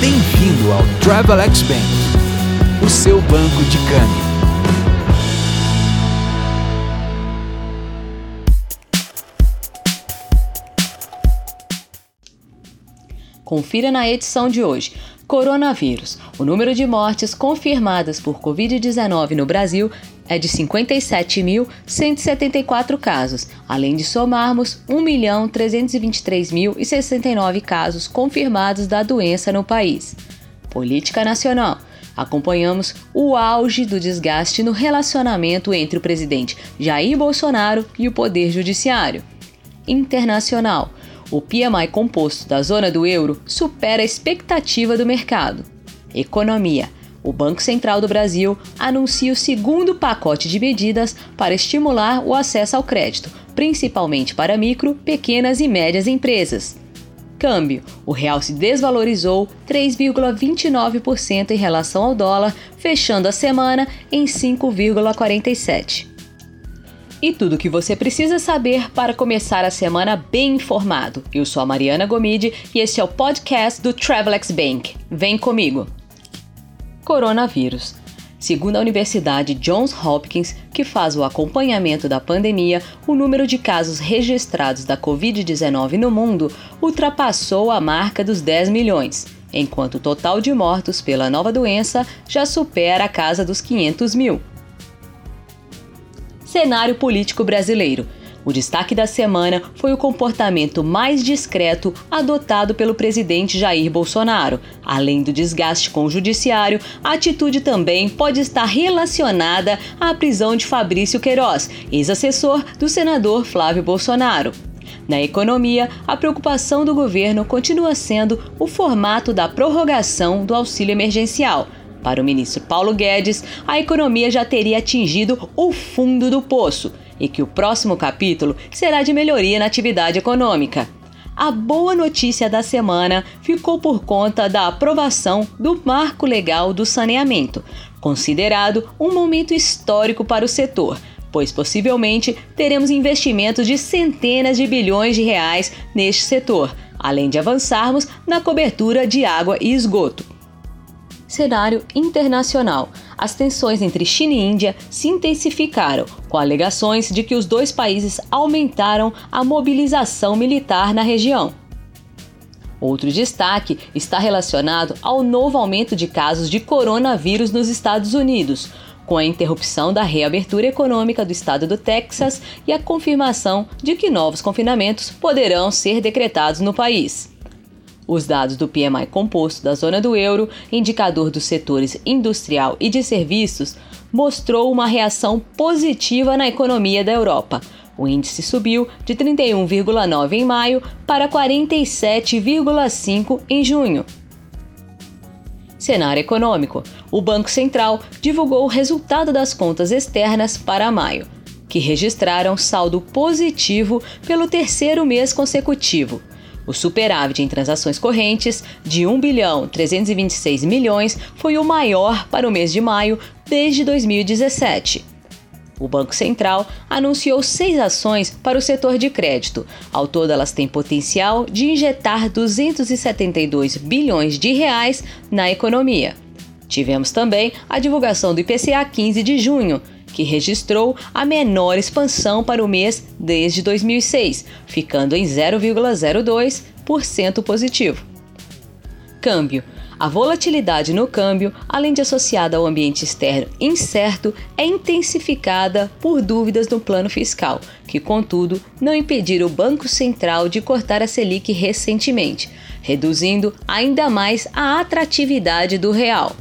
Bem-vindo ao Travelex Bank, o seu banco de câmbio. Confira na edição de hoje. Coronavírus. O número de mortes confirmadas por Covid-19 no Brasil é de 57.174 casos, além de somarmos 1.323.069 casos confirmados da doença no país. Política Nacional. Acompanhamos o auge do desgaste no relacionamento entre o presidente Jair Bolsonaro e o Poder Judiciário. Internacional. O PMI composto da zona do euro supera a expectativa do mercado. Economia. O Banco Central do Brasil anuncia o segundo pacote de medidas para estimular o acesso ao crédito, principalmente para micro, pequenas e médias empresas. Câmbio: o real se desvalorizou 3,29% em relação ao dólar, fechando a semana em 5,47. E tudo o que você precisa saber para começar a semana bem informado. Eu sou a Mariana Gomide e esse é o podcast do Travelex Bank. Vem comigo! Coronavírus. Segundo a Universidade Johns Hopkins, que faz o acompanhamento da pandemia, o número de casos registrados da Covid-19 no mundo ultrapassou a marca dos 10 milhões, enquanto o total de mortos pela nova doença já supera a casa dos 500 mil cenário político brasileiro. O destaque da semana foi o comportamento mais discreto adotado pelo presidente Jair Bolsonaro. Além do desgaste com o judiciário, a atitude também pode estar relacionada à prisão de Fabrício Queiroz, ex-assessor do senador Flávio Bolsonaro. Na economia, a preocupação do governo continua sendo o formato da prorrogação do auxílio emergencial. Para o ministro Paulo Guedes, a economia já teria atingido o fundo do poço e que o próximo capítulo será de melhoria na atividade econômica. A boa notícia da semana ficou por conta da aprovação do Marco Legal do Saneamento, considerado um momento histórico para o setor, pois possivelmente teremos investimentos de centenas de bilhões de reais neste setor, além de avançarmos na cobertura de água e esgoto cenário internacional. As tensões entre China e Índia se intensificaram, com alegações de que os dois países aumentaram a mobilização militar na região. Outro destaque está relacionado ao novo aumento de casos de coronavírus nos Estados Unidos, com a interrupção da reabertura econômica do estado do Texas e a confirmação de que novos confinamentos poderão ser decretados no país. Os dados do PMI composto da zona do euro, indicador dos setores industrial e de serviços, mostrou uma reação positiva na economia da Europa. O índice subiu de 31,9 em maio para 47,5 em junho. Cenário econômico: o Banco Central divulgou o resultado das contas externas para maio, que registraram saldo positivo pelo terceiro mês consecutivo. O superávit em transações correntes de 1 bilhão 326 milhões foi o maior para o mês de maio desde 2017. O Banco Central anunciou seis ações para o setor de crédito. Ao todo, elas têm potencial de injetar 272 bilhões de reais na economia. Tivemos também a divulgação do IPCA 15 de junho, que registrou a menor expansão para o mês desde 2006, ficando em 0,02% positivo. Câmbio. A volatilidade no câmbio, além de associada ao ambiente externo incerto, é intensificada por dúvidas no plano fiscal, que, contudo, não impediram o Banco Central de cortar a Selic recentemente, reduzindo ainda mais a atratividade do real.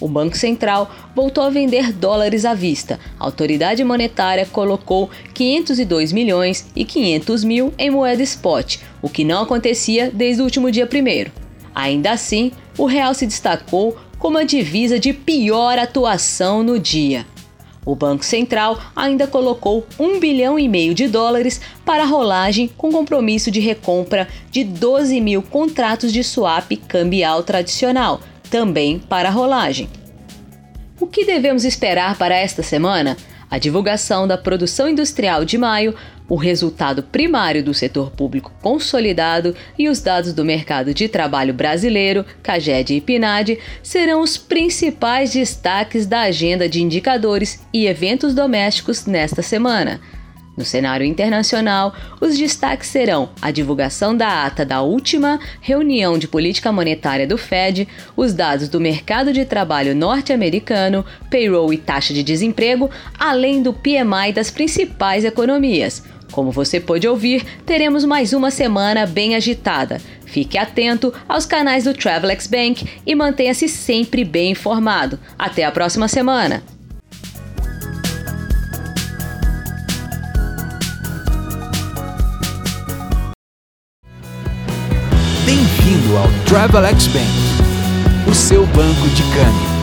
O Banco Central voltou a vender dólares à vista. A autoridade monetária colocou 502 milhões e 500 mil em moeda spot, o que não acontecia desde o último dia 1. Ainda assim, o real se destacou como a divisa de pior atuação no dia. O Banco Central ainda colocou 1 bilhão e meio de dólares para rolagem com compromisso de recompra de 12 mil contratos de swap cambial tradicional, também para a rolagem. O que devemos esperar para esta semana? A divulgação da produção industrial de maio, o resultado primário do setor público consolidado e os dados do mercado de trabalho brasileiro, CAGED e PNAD, serão os principais destaques da agenda de indicadores e eventos domésticos nesta semana. No cenário internacional, os destaques serão a divulgação da ata da última reunião de política monetária do Fed, os dados do mercado de trabalho norte-americano, payroll e taxa de desemprego, além do PMI das principais economias. Como você pôde ouvir, teremos mais uma semana bem agitada. Fique atento aos canais do Travelex Bank e mantenha-se sempre bem informado. Até a próxima semana! Bem-vindo ao Travelex Bank, o seu banco de câmbio.